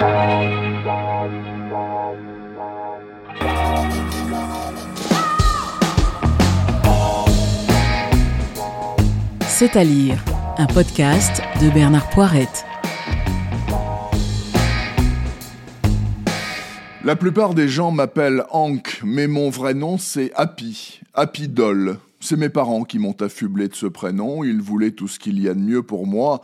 C'est à lire, un podcast de Bernard Poirette. La plupart des gens m'appellent Hank, mais mon vrai nom c'est Happy, Happy Doll. C'est mes parents qui m'ont affublé de ce prénom, ils voulaient tout ce qu'il y a de mieux pour moi.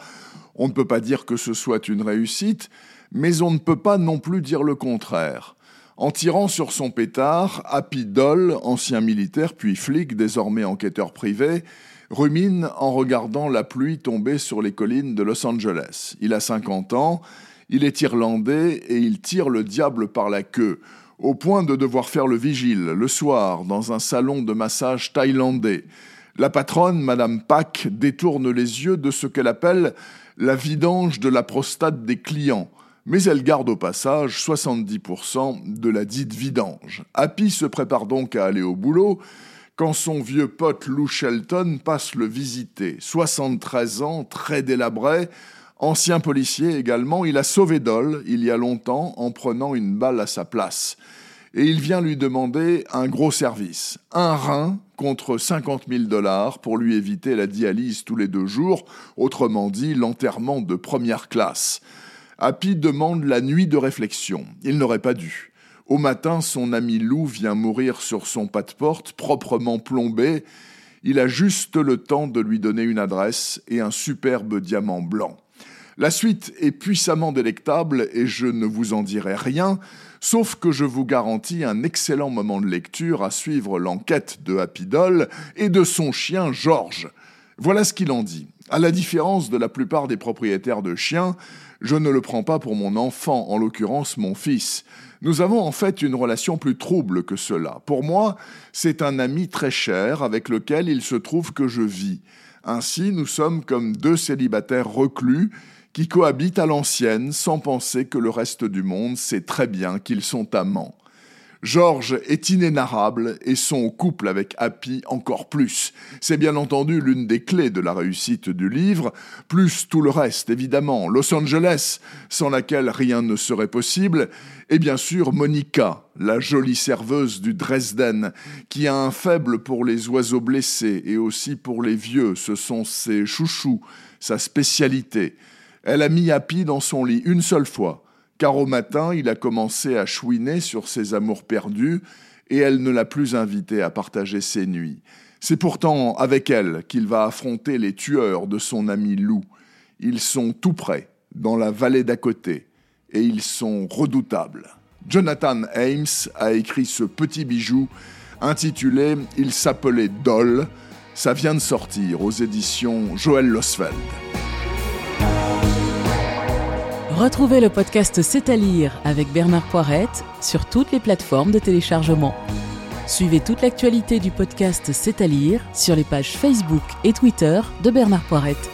On ne peut pas dire que ce soit une réussite, mais on ne peut pas non plus dire le contraire. En tirant sur son pétard, Happy Doll, ancien militaire puis flic, désormais enquêteur privé, rumine en regardant la pluie tomber sur les collines de Los Angeles. Il a 50 ans, il est irlandais et il tire le diable par la queue, au point de devoir faire le vigile le soir dans un salon de massage thaïlandais. La patronne, Madame Pack, détourne les yeux de ce qu'elle appelle la vidange de la prostate des clients, mais elle garde au passage 70% de la dite vidange. Happy se prépare donc à aller au boulot, quand son vieux pote Lou Shelton passe le visiter. 73 ans, très délabré, ancien policier également, il a sauvé Doll il y a longtemps en prenant une balle à sa place. Et il vient lui demander un gros service, un rein contre 50 000 dollars pour lui éviter la dialyse tous les deux jours, autrement dit l'enterrement de première classe. Happy demande la nuit de réflexion. Il n'aurait pas dû. Au matin, son ami Lou vient mourir sur son pas de porte, proprement plombé. Il a juste le temps de lui donner une adresse et un superbe diamant blanc. La suite est puissamment délectable et je ne vous en dirai rien, sauf que je vous garantis un excellent moment de lecture à suivre l'enquête de Happy Doll et de son chien George. Voilà ce qu'il en dit. À la différence de la plupart des propriétaires de chiens, je ne le prends pas pour mon enfant, en l'occurrence mon fils. Nous avons en fait une relation plus trouble que cela. Pour moi, c'est un ami très cher avec lequel il se trouve que je vis. Ainsi, nous sommes comme deux célibataires reclus qui cohabitent à l'ancienne sans penser que le reste du monde sait très bien qu'ils sont amants. George est inénarrable et son couple avec Happy encore plus. C'est bien entendu l'une des clés de la réussite du livre, plus tout le reste évidemment. Los Angeles, sans laquelle rien ne serait possible, et bien sûr Monica, la jolie serveuse du Dresden, qui a un faible pour les oiseaux blessés et aussi pour les vieux, ce sont ses chouchous, sa spécialité. Elle a mis Happy dans son lit une seule fois car au matin il a commencé à chouiner sur ses amours perdus, et elle ne l'a plus invité à partager ses nuits. C'est pourtant avec elle qu'il va affronter les tueurs de son ami Lou. Ils sont tout près, dans la vallée d'à côté, et ils sont redoutables. Jonathan Ames a écrit ce petit bijou intitulé Il s'appelait Doll. Ça vient de sortir aux éditions Joël Losfeld. Retrouvez le podcast C'est à lire avec Bernard Poirette sur toutes les plateformes de téléchargement. Suivez toute l'actualité du podcast C'est à lire sur les pages Facebook et Twitter de Bernard Poirette.